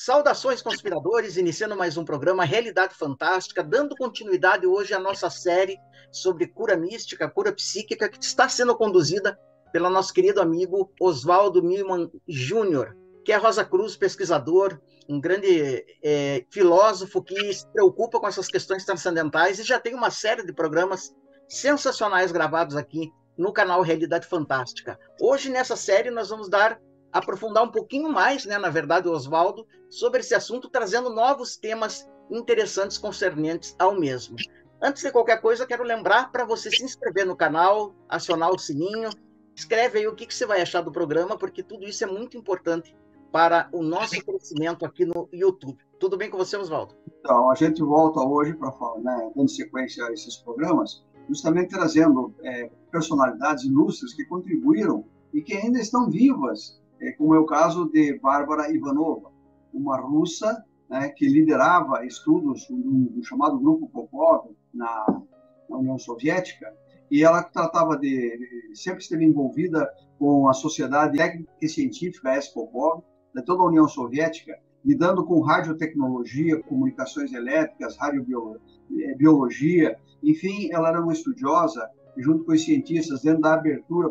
Saudações, conspiradores, iniciando mais um programa Realidade Fantástica, dando continuidade hoje à nossa série sobre cura mística, cura psíquica, que está sendo conduzida pelo nosso querido amigo Oswaldo Milman Júnior, que é Rosa Cruz, pesquisador, um grande é, filósofo que se preocupa com essas questões transcendentais e já tem uma série de programas sensacionais gravados aqui no canal Realidade Fantástica. Hoje, nessa série, nós vamos dar aprofundar um pouquinho mais, né, na verdade, Oswaldo, sobre esse assunto, trazendo novos temas interessantes concernentes ao mesmo. Antes de qualquer coisa, quero lembrar para você se inscrever no canal, acionar o sininho, escreve aí o que, que você vai achar do programa, porque tudo isso é muito importante para o nosso crescimento aqui no YouTube. Tudo bem com você, Oswaldo? Então, a gente volta hoje para falar, né, dando sequência a esses programas, justamente trazendo é, personalidades ilustres que contribuíram e que ainda estão vivas é, como é o caso de Bárbara Ivanova, uma russa né, que liderava estudos do, chamado Grupo Popov na, na, União Soviética, e ela tratava de, sempre esteve envolvida com a Sociedade Técnica e Científica, a Popov, de toda a União Soviética, lidando com radiotecnologia, comunicações elétricas, radiobiologia, é, enfim, ela era uma estudiosa, junto com os cientistas, dentro da abertura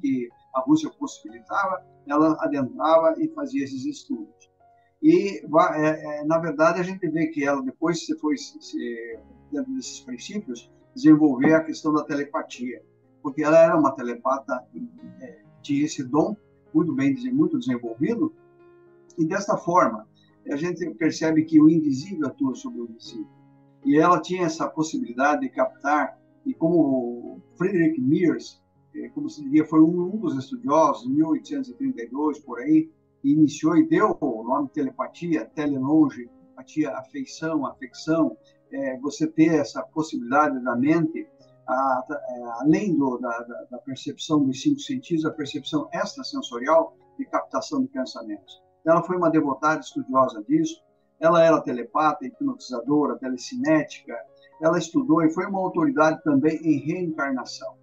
que a Rússia possibilitava, ela adentrava e fazia esses estudos. E, é, é, na verdade, a gente vê que ela, depois que foi, se, dentro desses princípios, desenvolver a questão da telepatia, porque ela era uma telepata, é, tinha esse dom muito bem, muito desenvolvido, e desta forma, a gente percebe que o invisível atua sobre o visível. E ela tinha essa possibilidade de captar, e como Friedrich Mears como se diria, foi um, dos estudiosos, em 1832, por aí, iniciou e deu o nome telepatia, telelonge, empatia, afeição, afecção, é, você ter essa possibilidade da mente, a, a, é, além do, da, da, percepção dos cinco sentidos, a percepção extrasensorial de captação de pensamentos. Ela foi uma devotada estudiosa disso, ela era telepata, hipnotizadora, telecinética, ela estudou e foi uma autoridade também em reencarnação.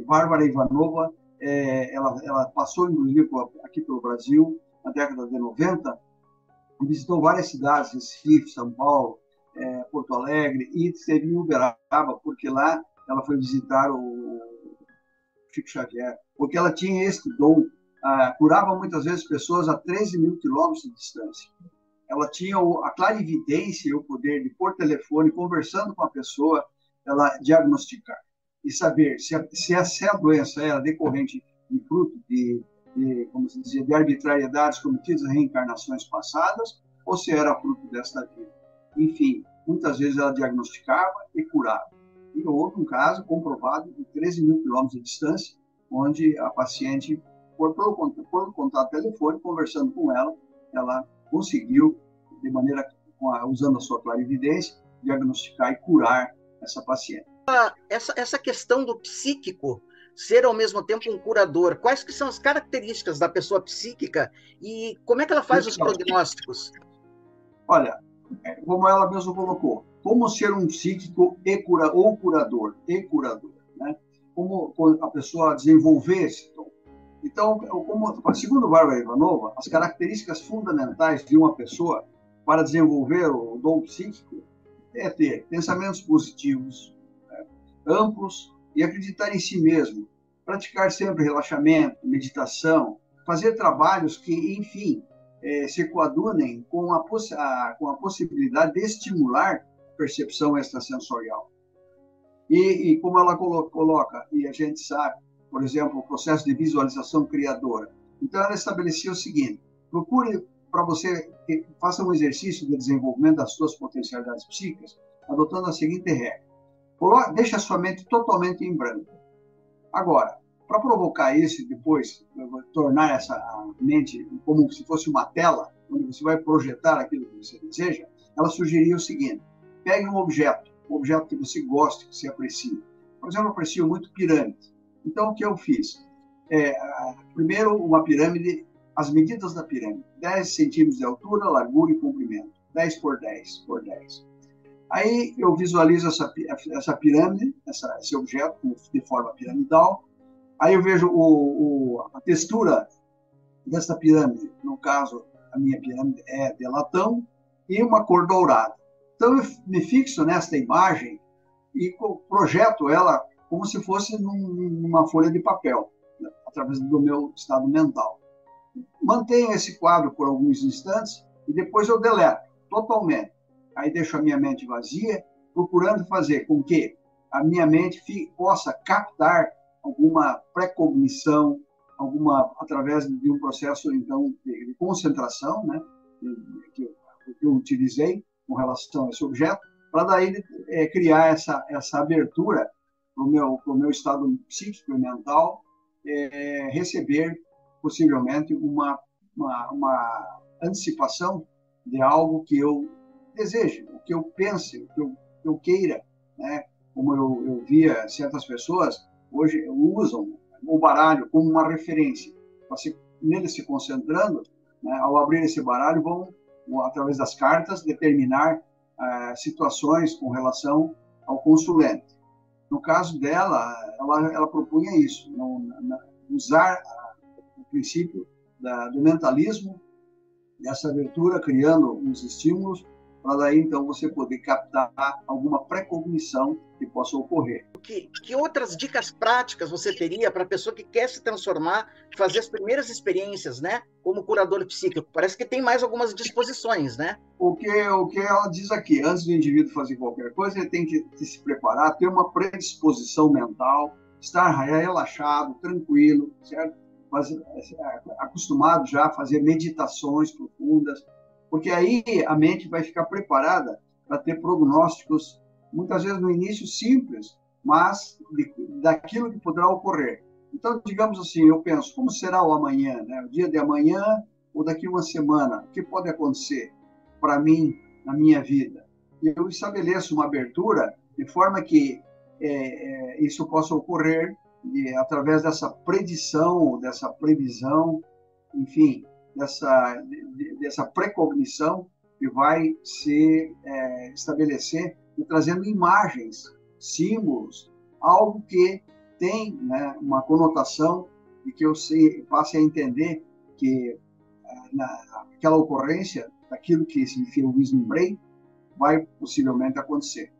Bárbara Ivanova, é, ela, ela, passou, inclusive, aqui pelo Brasil, na década de 90, visitou várias cidades, Recife, São Paulo, é, Porto Alegre, e esteve em Uberaba, porque lá ela foi visitar o Chico Xavier, porque ela tinha esse dom, ah, curava muitas vezes pessoas a 13 mil quilômetros de distância. Ela tinha a clarividência e o poder de, por telefone, conversando com a pessoa, ela diagnosticar e saber se a, se a, se a doença era decorrente de fruto de, de, como se dizia, de arbitrariedades cometidas em reencarnações passadas ou se era fruto desta vida. Enfim, muitas vezes ela diagnosticava e curava. E houve um caso comprovado de 13 mil quilômetros de distância, onde a paciente, por, por, por contato telefônico, conversando com ela, ela conseguiu, de maneira usando a sua clarividência, diagnosticar e curar essa paciente essa, essa questão do psíquico ser ao mesmo tempo um curador, quais que são as características da pessoa psíquica e como é que ela faz os prognósticos? Olha, é, como ela mesma colocou, como ser um psíquico e cura, ou curador, e curador, né? Como a pessoa desenvolver esse dom. Então, como, segundo Bárbara Ivanova, as características fundamentais de uma pessoa para desenvolver o dom psíquico é ter pensamentos positivos, amplos e acreditar em si mesmo, praticar sempre relaxamento, meditação, fazer trabalhos que, enfim, é, se coadunem com a, a, com a possibilidade de estimular percepção extrasensorial. E, e como ela coloca, e a gente sabe, por exemplo, o processo de visualização criadora. Então, ela estabelecia o seguinte: procure para você que faça um exercício de desenvolvimento das suas potencialidades psíquicas, adotando a seguinte regra: deixa a sua mente totalmente em branco. Agora, para provocar isso depois tornar essa mente como se fosse uma tela, onde você vai projetar aquilo que você deseja, ela sugeria o seguinte: pegue um objeto, um objeto que você gosta, que você aprecia. Por exemplo, eu aprecio muito pirâmides. Então, o que eu fiz? É, primeiro, uma pirâmide, as medidas da pirâmide: 10 centímetros de altura, largura e comprimento. 10 por 10 por 10. Aí eu visualizo essa, essa pirâmide, essa, esse objeto de forma piramidal. Aí eu vejo o, o, a textura dessa pirâmide, no caso, a minha pirâmide é de latão e uma cor dourada. Então eu me fixo nesta imagem e projeto ela como se fosse numa folha de papel, né, através do meu estado mental. Mantenho esse quadro por alguns instantes e depois eu deleto totalmente. Aí deixo a minha mente vazia, procurando fazer com que a minha mente possa captar alguma precognição, alguma através de um processo então de, concentração, né, que, que eu utilizei com relação a esse objeto, para daí é, criar essa essa abertura para o meu, pro meu estado psíquico e mental é, receber possivelmente uma, uma, uma antecipação de algo que eu deseje, o que eu pense, o que eu, eu queira, né? Como eu, eu via certas pessoas hoje usam o baralho como uma referência, você nele se concentrando, né? ao abrir esse baralho vão através das cartas determinar uh, situações com relação ao consulente. No caso dela, ela, ela propunha isso, não, não, usar o princípio da, do mentalismo, dessa abertura, criando uns estímulos, para daí então você poder captar alguma precognição que possa ocorrer. Que, que outras dicas práticas você teria para a pessoa que quer se transformar, fazer as primeiras experiências, né? Como curador psíquico? Parece que tem mais algumas disposições, né? O que, o que ela diz aqui, antes do indivíduo fazer qualquer coisa, ele tem que se preparar, ter uma predisposição mental, estar relaxado, tranquilo, certo? Fazer, é, acostumado já a fazer meditações profundas, porque aí a mente vai ficar preparada para ter prognósticos muitas vezes no início simples, mas de, daquilo que poderá ocorrer. Então, digamos assim, eu penso, como será o amanhã, né? o dia de amanhã ou daqui uma semana? O que pode acontecer para mim na minha vida? Eu estabeleço uma abertura de forma que é, é, isso possa ocorrer e, através dessa predição, dessa previsão, enfim, dessa, dessa precognição que vai se é, estabelecer e trazendo imagens, símbolos, algo que tem né, uma conotação e que eu sei, passe a entender que ah, na, aquela ocorrência, daquilo que eu vislumbrei, vai possivelmente acontecer.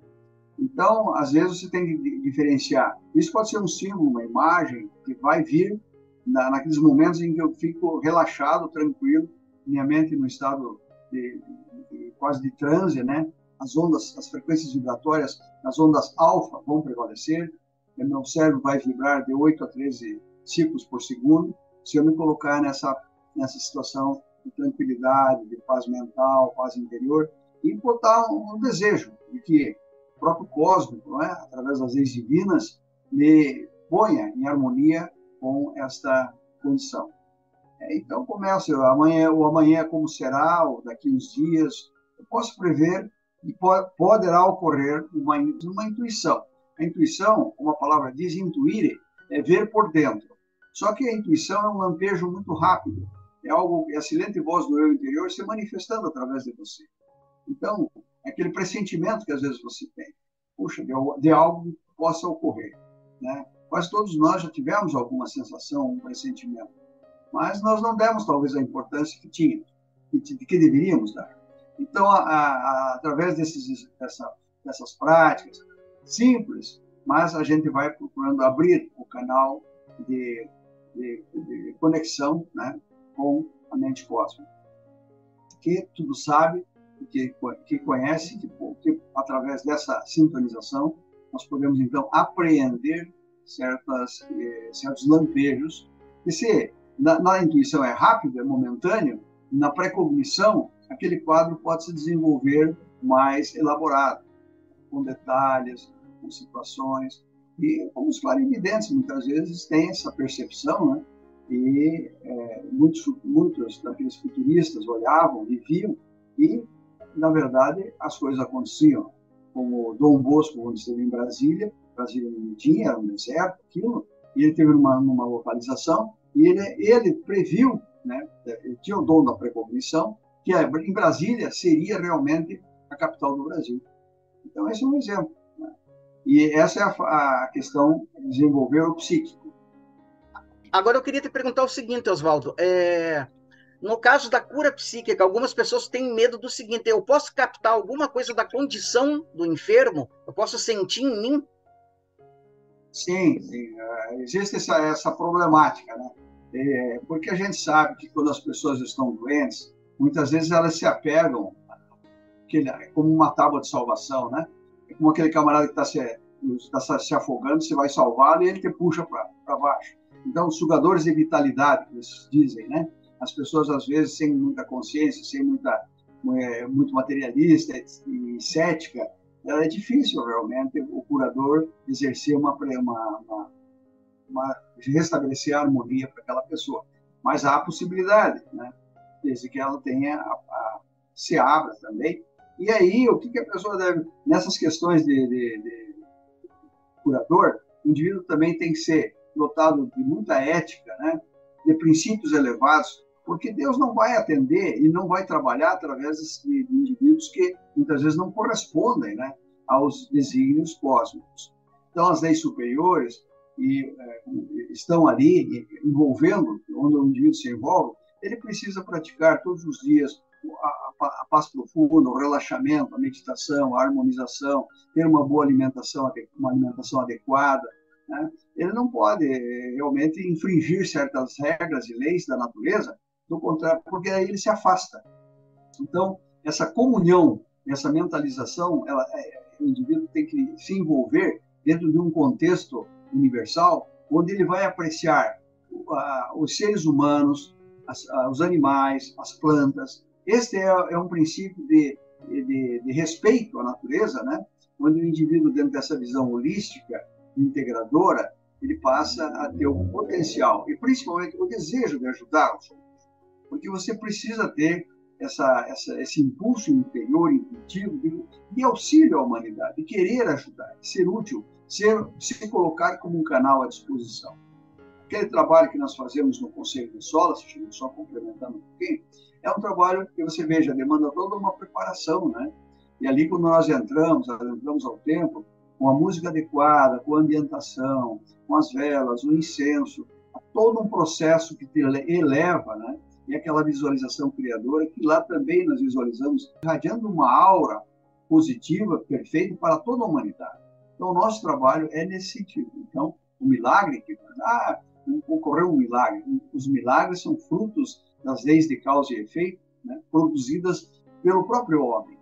Então, às vezes você tem que diferenciar. Isso pode ser um símbolo, uma imagem que vai vir na, naqueles momentos em que eu fico relaxado, tranquilo, minha mente no estado de, de, quase de transe, né? as ondas, as frequências vibratórias, as ondas alfa vão prevalecer, meu cérebro vai vibrar de 8 a 13 ciclos por segundo, se eu me colocar nessa, nessa situação de tranquilidade, de paz mental, paz interior, e botar um, um desejo de que o próprio cósmico, não é? através das leis divinas, me ponha em harmonia com esta condição. É, então, começa amanhã, o amanhã como será, ou daqui uns dias, eu posso prever e poderá ocorrer uma, uma intuição. A intuição, como a palavra diz, intuir, é ver por dentro. Só que a intuição é um lampejo muito rápido. É algo, é a silente voz do eu interior se manifestando através de você. Então, é aquele pressentimento que às vezes você tem. Puxa, de, de algo que possa ocorrer. Né? Quase todos nós já tivemos alguma sensação, um pressentimento. Mas nós não demos, talvez, a importância que tínhamos, que, deveríamos dar. Então, a, a, através desses, dessa, dessas práticas simples, mas a gente vai procurando abrir o canal de, de, de conexão né, com a mente cósmica, que tudo sabe, que, que conhece, que, que através dessa sintonização nós podemos então apreender certas, eh, certos lampejos, que se na, na intuição é rápido, é momentâneo, na precognição aquele quadro pode se desenvolver mais elaborado, com detalhes, com situações. E como os clarividentes muitas vezes têm essa percepção, né? E é, muitos, muitos daqueles futuristas olhavam e viam, e, na verdade, as coisas aconteciam. Como Dom Bosco, quando esteve em Brasília, Brasília não tinha, um deserto, aquilo, e ele teve uma, uma localização, e ele, ele previu, né? ele tinha o dom da precognição, que é, em Brasília seria realmente a capital do Brasil. Então, esse é um exemplo. Né? E essa é a, a questão de desenvolver o psíquico. Agora, eu queria te perguntar o seguinte, Oswaldo. É... no caso da cura psíquica, algumas pessoas têm medo do seguinte: eu posso captar alguma coisa da condição do enfermo? Eu posso sentir em mim? Sim, sim. É, existe essa, essa problemática, né? É, porque a gente sabe que quando as pessoas estão doentes, muitas vezes elas se apegam como uma tábua de salvação, né? É como aquele camarada que está se, tá se afogando, você vai salvá-lo e ele te puxa para baixo. Então, sugadores de vitalidade, eles dizem, né? As pessoas, às vezes, sem muita consciência, sem muita, é, muito materialista e cética, é difícil realmente o curador exercer uma, uma, uma, uma restabelecer a harmonia para aquela pessoa. Mas há a possibilidade, né? Desde que ela tenha a, a, se abra também. E aí, o que, que a pessoa deve nessas questões de, de, de curador, o indivíduo também tem que ser dotado de muita ética, né? De princípios elevados, porque Deus não vai atender e não vai trabalhar através de, indivíduos que muitas vezes não correspondem né, aos desígnios cósmicos. Então, as leis superiores e, é, estão ali envolvendo, onde o indivíduo se envolve, ele precisa praticar todos os dias a, a, a paz profunda, o relaxamento, a meditação, a harmonização, ter uma boa alimentação, uma alimentação adequada. Né? Ele não pode é, realmente infringir certas regras e leis da natureza do contrário, porque aí ele se afasta. Então, essa comunhão, essa mentalização, ela, é, o indivíduo tem que se envolver dentro de um contexto universal, onde ele vai apreciar os seres humanos, as, os animais, as plantas. Este é, é um princípio de, de, de, respeito à natureza, né? onde o indivíduo, dentro dessa visão holística, integradora, ele passa a ter o potencial e principalmente o desejo de ajudar os porque você precisa ter essa, essa, esse impulso interior, intuitivo, de, de, auxílio à humanidade, de querer ajudar, de ser útil, ser, se colocar como um canal à disposição. Aquele trabalho que nós fazemos no Conselho de Sola, só complementando um pouquinho, é um trabalho que você veja, demanda toda uma preparação, né? E ali, quando nós entramos, entramos ao templo, com a música adequada, com a ambientação, com as velas, o incenso, todo um processo que te eleva, né? E aquela visualização criadora, que lá também nós visualizamos, irradiando uma aura positiva, perfeita para toda a humanidade. Então, o nosso trabalho é nesse sentido. Então, o milagre, que ah, ocorreu um milagre, os milagres são frutos das leis de causa e efeito, né, produzidas pelo próprio homem.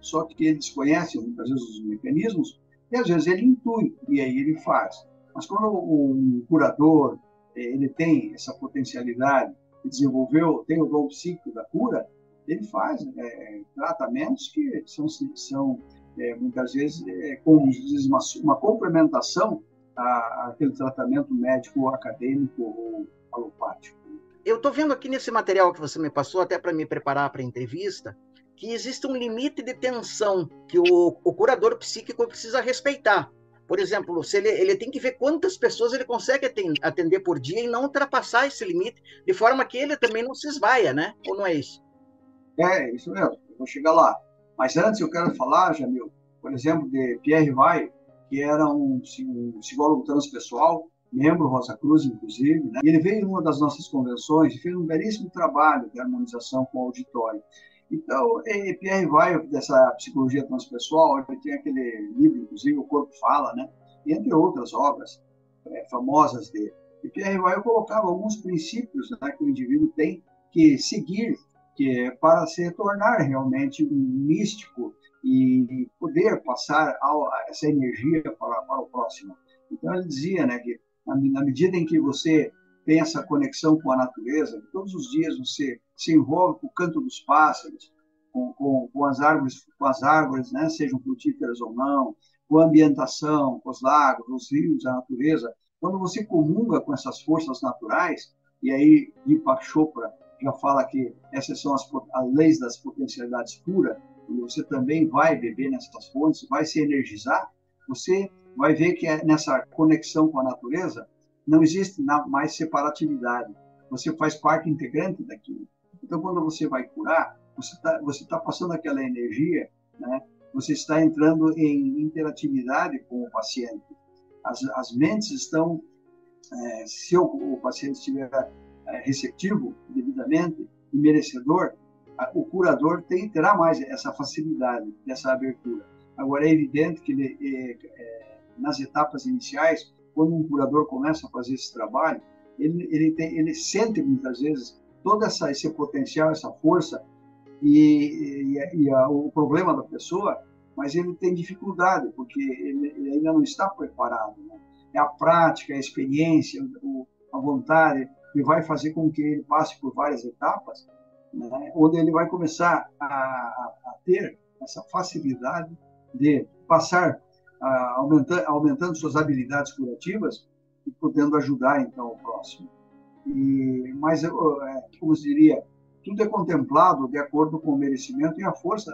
Só que ele desconhece muitas vezes os mecanismos e às vezes ele intui e aí ele faz. Mas quando um curador eh, ele tem essa potencialidade que desenvolveu, tem o dom psíquico da cura, ele faz é, tratamentos que são, são é, muitas vezes, é, como diz, uma, uma complementação àquele tratamento médico acadêmico ou alopático. Eu estou vendo aqui nesse material que você me passou, até para me preparar para a entrevista, que existe um limite de tensão que o, o curador psíquico precisa respeitar. Por exemplo, se ele, ele tem que ver quantas pessoas ele consegue atender por dia e não ultrapassar esse limite, de forma que ele também não se esvaia, né? Ou não é isso? É, isso mesmo. Eu vou chegar lá. Mas antes eu quero falar, Jamil, por exemplo, de Pierre Vai, que era um, um psicólogo transpessoal, membro Rosa Cruz, inclusive, né? e ele veio em uma das nossas convenções e fez um belíssimo trabalho de harmonização com o auditório. Então, é, Pierre Weil, dessa psicologia transpessoal, ele tem aquele livro, inclusive, O Corpo Fala, né? entre outras obras é, famosas dele. E Pierre Weil colocava alguns princípios né, que o indivíduo tem que seguir que é para se tornar realmente um místico e poder passar essa energia para, para o próximo. Então, ele dizia né, que, na medida em que você tem essa conexão com a natureza, todos os dias você se envolve com o canto dos pássaros, com, com, com as árvores, com as árvores, né, sejam frutíferas ou não, com a ambientação, com os lagos, os rios, a natureza. Quando você comunga com essas forças naturais, e aí Deepak Chopra já fala que essas são as, as leis das potencialidades puras, e você também vai beber nessas fontes, vai se energizar, você vai ver que é nessa conexão com a natureza não existe mais separatividade. Você faz parte integrante daquilo. Então, quando você vai curar, você está você tá passando aquela energia, né? você está entrando em interatividade com o paciente. As, as mentes estão, é, se o, o, paciente estiver é, receptivo devidamente, e merecedor, o curador tem, terá mais essa facilidade dessa abertura. Agora, é evidente que ele, é, é, nas etapas iniciais, quando um curador começa a fazer esse trabalho, ele, ele, tem, ele sente muitas vezes todo essa, esse potencial, essa força e, e, e a, o problema da pessoa, mas ele tem dificuldade, porque ele, ele ainda não está preparado. Né? É a prática, a experiência, o, a vontade que vai fazer com que ele passe por várias etapas, né? onde ele vai começar a, a, a ter essa facilidade de passar aumentando, aumentando suas habilidades curativas e podendo ajudar então o próximo. E mas é, como se diria, tudo é contemplado de acordo com o merecimento e a força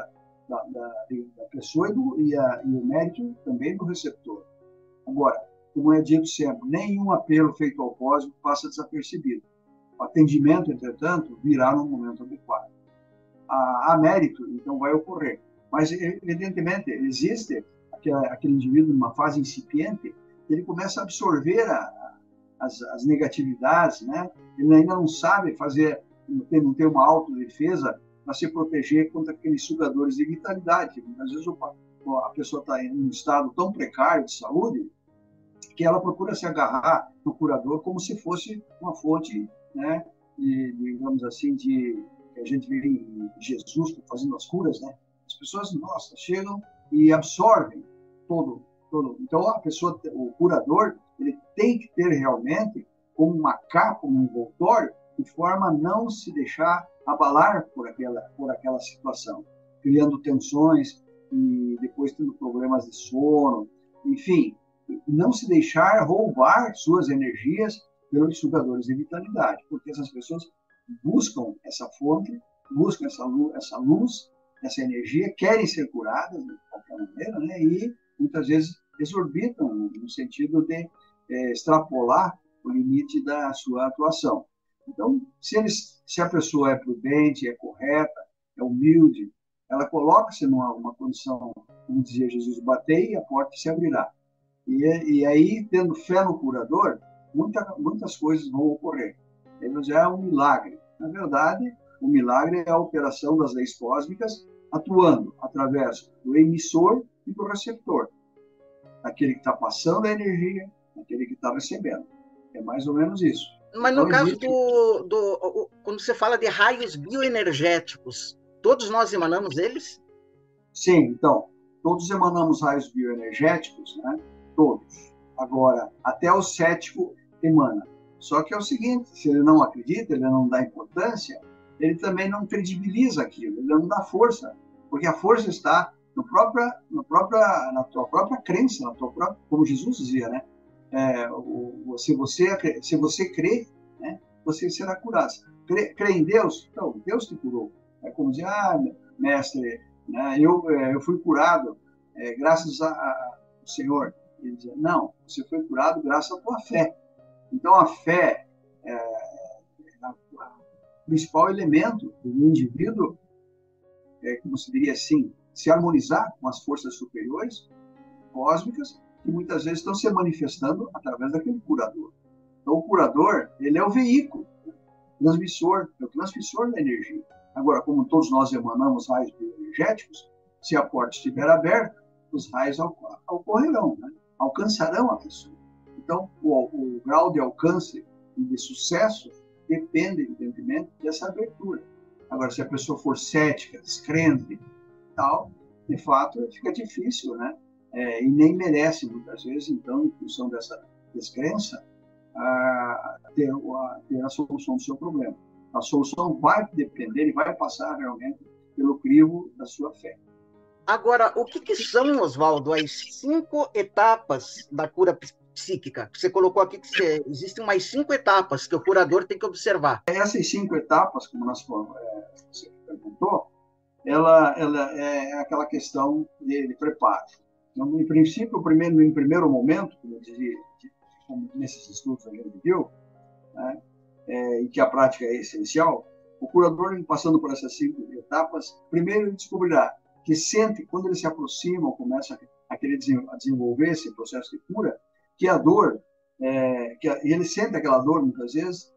da, da, da pessoa e, do, e, a, e, o mérito também do receptor. Agora, como é dito sempre, nenhum apelo feito ao cósmico passa desapercebido. O atendimento, entretanto, virá no momento adequado. A, a mérito, então, vai ocorrer. Mas, evidentemente, existe aquele, aquele indivíduo numa fase incipiente, ele começa a absorver a, as, as, negatividades, né? Ele ainda não sabe fazer, não tem, uma autodefesa para se proteger contra aqueles sugadores de vitalidade. Às vezes a pessoa está em um estado tão precário de saúde que ela procura se agarrar no curador como se fosse uma fonte, né? De, digamos assim, de a gente vê em Jesus fazendo as curas, né? As pessoas, nossa, chegam e absorvem todo, todo. Então, a pessoa, o curador, ele tem que ter realmente como uma capa, um envoltório, de forma a não se deixar abalar por aquela, por aquela situação, criando tensões e depois tendo problemas de sono, enfim, não se deixar roubar suas energias pelos sugadores de vitalidade, porque essas pessoas buscam essa fonte, buscam essa luz, essa luz essa energia, querem ser curadas de qualquer maneira, né? e muitas vezes exorbitam no sentido de é, extrapolar o limite da sua atuação. Então, se, eles, se a pessoa é prudente, é correta, é humilde, ela coloca-se numa uma condição, como dizia Jesus, bater e a porta se abrirá. E, e aí, tendo fé no curador, muita, muitas coisas vão ocorrer. Ele já é um milagre. Na verdade, o milagre é a operação das leis cósmicas atuando através do emissor e do receptor. Aquele que está passando a energia, aquele que está recebendo. É mais ou menos isso. Mas no então, caso existe... do, do. Quando você fala de raios bioenergéticos, todos nós emanamos eles? Sim, então. Todos emanamos raios bioenergéticos, né? Todos. Agora, até o cético emana. Só que é o seguinte: se ele não acredita, ele não dá importância, ele também não credibiliza aquilo, ele não dá força, porque a força está no própria, no própria, na tua própria crença, na tua própria, como Jesus dizia, né? É, o, se você se você crê, né, você será curado. Crê, crê em Deus, então Deus te curou. É como dizer, ah, mestre, né, eu é, eu fui curado é, graças ao Senhor. Ele dizia, não, você foi curado graças à tua fé. Então a fé é, principal elemento do indivíduo, é, como se diria assim, se harmonizar com as forças superiores, cósmicas, que muitas vezes estão se manifestando através daquele curador. Então, o curador, ele é o veículo, o transmissor, é o transmissor da energia. Agora, como todos nós emanamos raios bioenergéticos, se a porta estiver aberta, os raios ocorrerão, né? alcançarão a pessoa. Então, o, o grau de alcance e de sucesso depende, evidentemente, dessa abertura. Agora, se a pessoa for cética, descrente, tal, de fato, fica difícil, né? É, e nem merece, muitas vezes, então, em função dessa descrença, a, ter, a, ter a solução do seu problema. A solução vai depender e vai passar realmente pelo crivo da sua fé. Agora, o que, que são, Oswaldo, as cinco etapas da cura psíquica. Você colocou aqui que você, existem mais cinco etapas que o curador tem que observar. Essas cinco etapas, como nós, é, você perguntou, ela, ela é aquela questão de, de preparo. Então, em princípio, primeiro, em primeiro momento, como eu dizia, como nesses estudos a gente viu, né, é, que a prática é essencial, o curador, passando por essas cinco etapas, primeiro ele descobrirá que sente, quando ele se aproxima ou começa a querer desenvolver esse processo de cura, que a dor, é, que a, ele sente aquela dor muitas vezes,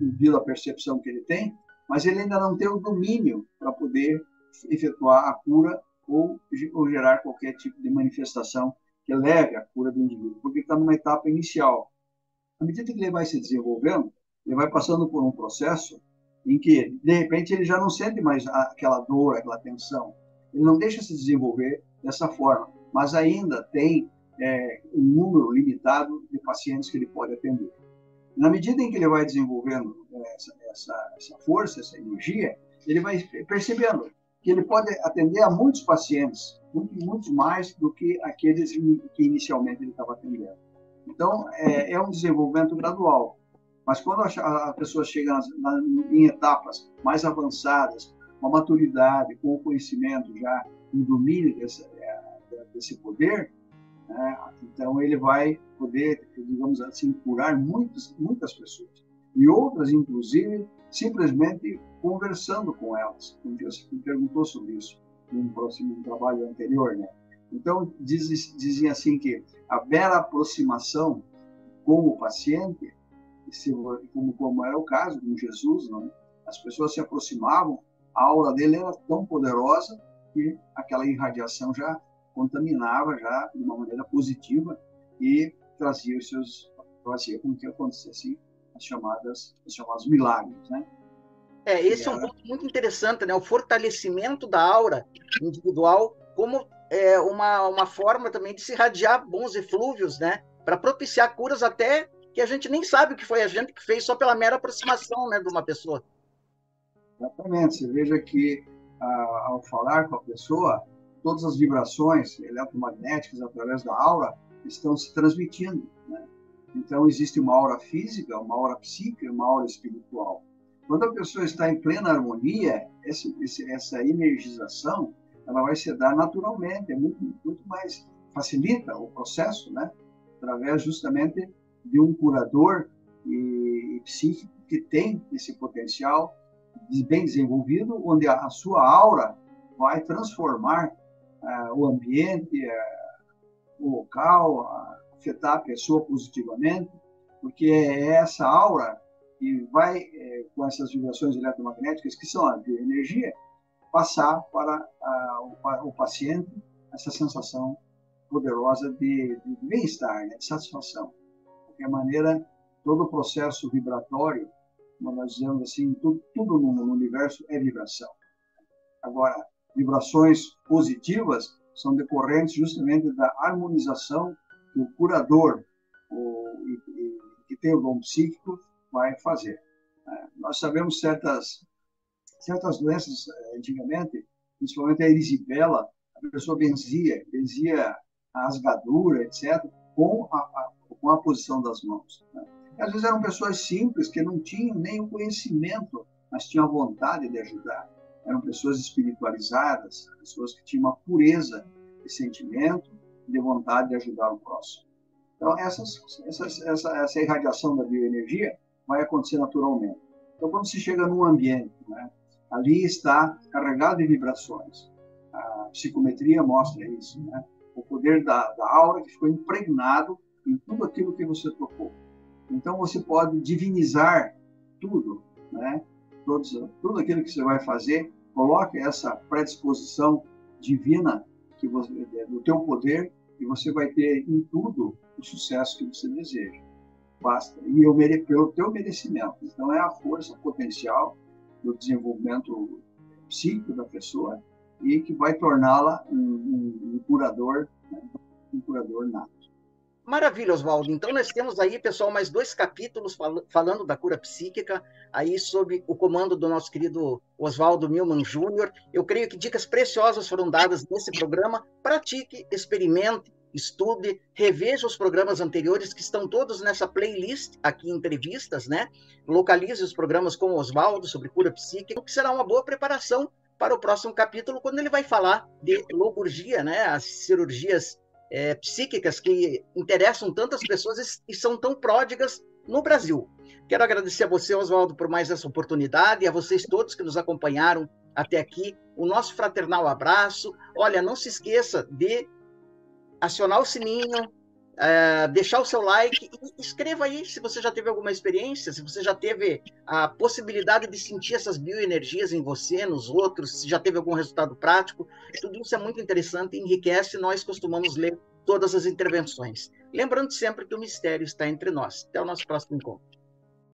devido à percepção que ele tem, mas ele ainda não tem o domínio para poder efetuar a cura ou, ou gerar qualquer tipo de manifestação que leve à cura do indivíduo, porque está numa etapa inicial. À medida que ele vai se desenvolvendo, ele vai passando por um processo em que, de repente, ele já não sente mais aquela dor, aquela tensão. Ele não deixa se desenvolver dessa forma, mas ainda tem é, um número limitado de pacientes que ele pode atender. Na medida em que ele vai desenvolvendo é, essa, essa, essa força, essa energia, ele vai percebendo que ele pode atender a muitos pacientes, muito, muitos mais do que aqueles que inicialmente ele estava atendendo. Então, é, é um desenvolvimento gradual. Mas quando a, a pessoa chega nas, na, em etapas mais avançadas, com a maturidade, com o conhecimento já, em domínio desse, é, desse poder, né, então ele vai poder, digamos assim, curar muitas, muitas pessoas. E outras, inclusive, simplesmente conversando com elas. Um dia você me perguntou sobre isso num próximo trabalho anterior, né? Então, diz, dizem assim que a mera aproximação com o paciente, como, como era o caso com Jesus, não é? as pessoas se aproximavam, a aura dele era tão poderosa que aquela irradiação já contaminava já de uma maneira positiva e trazia os seus fazia com que acontecesse as chamadas os chamados milagres, né? É, esse é um ponto muito interessante, né? O fortalecimento da aura individual como é, uma, uma forma também de se irradiar bons eflúvios, né? Para propiciar curas até que a gente nem sabe o que foi a gente que fez só pela mera aproximação né, de uma pessoa. Exatamente. Você veja que ah, ao falar com a pessoa, todas as vibrações eletromagnéticas através da aura estão se transmitindo. Né? Então, existe uma aura física, uma aura psíquica uma aura espiritual. Quando a pessoa está em plena harmonia, esse, essa energização ela vai se dar naturalmente, é muito, muito mais facilita o processo, né? Através justamente de um curador e, e psíquico que tem esse potencial bem desenvolvido, onde a, a sua aura vai transformar uh, o ambiente, uh, o local, uh, afetar a pessoa positivamente, porque é essa aura e vai, é, com essas vibrações eletromagnéticas, que são de energia, passar para a, o, o, paciente essa sensação poderosa de, de bem-estar, né, de satisfação. De qualquer maneira, todo o processo vibratório, como nós dizemos assim, tudo, tudo no, no universo é vibração. Agora, vibrações positivas são decorrentes justamente da harmonização que o curador, o, e, e, que tem o dom psíquico, vai fazer. É, nós sabemos certas certas doenças é, antigamente, principalmente a erisipela, a pessoa benzia, benzia a rasgadura, etc., com a, a, com a posição das mãos. Né? Às vezes eram pessoas simples que não tinham nem o conhecimento, mas tinham a vontade de ajudar. Eram pessoas espiritualizadas, pessoas que tinham uma pureza de sentimento, de vontade de ajudar o próximo. Então, essas, essas, essa, essa irradiação da bioenergia vai acontecer naturalmente. Então, quando se chega num ambiente, né, ali está carregado de vibrações. A psicometria mostra isso, né? O poder da, da aura que ficou impregnado em tudo aquilo que você tocou. Então, você pode divinizar tudo, né? Todos, tudo aquilo que você vai fazer, coloque essa predisposição divina que você, do teu poder e você vai ter em tudo o sucesso que você deseja basta. E eu mere, pelo teu merecimento. Então, é a força potencial do desenvolvimento psíquico da pessoa e que vai torná-la um, um, um, curador, né? um curador nato. Maravilha, Oswaldo. Então nós temos aí, pessoal, mais dois capítulos fal falando da cura psíquica, aí sob o comando do nosso querido Oswaldo Milman Júnior. Eu creio que dicas preciosas foram dadas nesse programa. Pratique, experimente, estude, reveja os programas anteriores que estão todos nessa playlist aqui entrevistas, né? Localize os programas com o Oswaldo sobre cura psíquica, que será uma boa preparação para o próximo capítulo, quando ele vai falar de logurgia, né? As cirurgias é, psíquicas que interessam tantas pessoas e são tão pródigas no Brasil. Quero agradecer a você, Oswaldo, por mais essa oportunidade e a vocês todos que nos acompanharam até aqui. O nosso fraternal abraço. Olha, não se esqueça de acionar o sininho, é, deixar o seu like e escreva aí se você já teve alguma experiência, se você já teve a possibilidade de sentir essas bioenergias em você, nos outros, se já teve algum resultado prático. Tudo isso é muito interessante, enriquece. Nós costumamos ler todas as intervenções. Lembrando sempre que o mistério está entre nós. Até o nosso próximo encontro.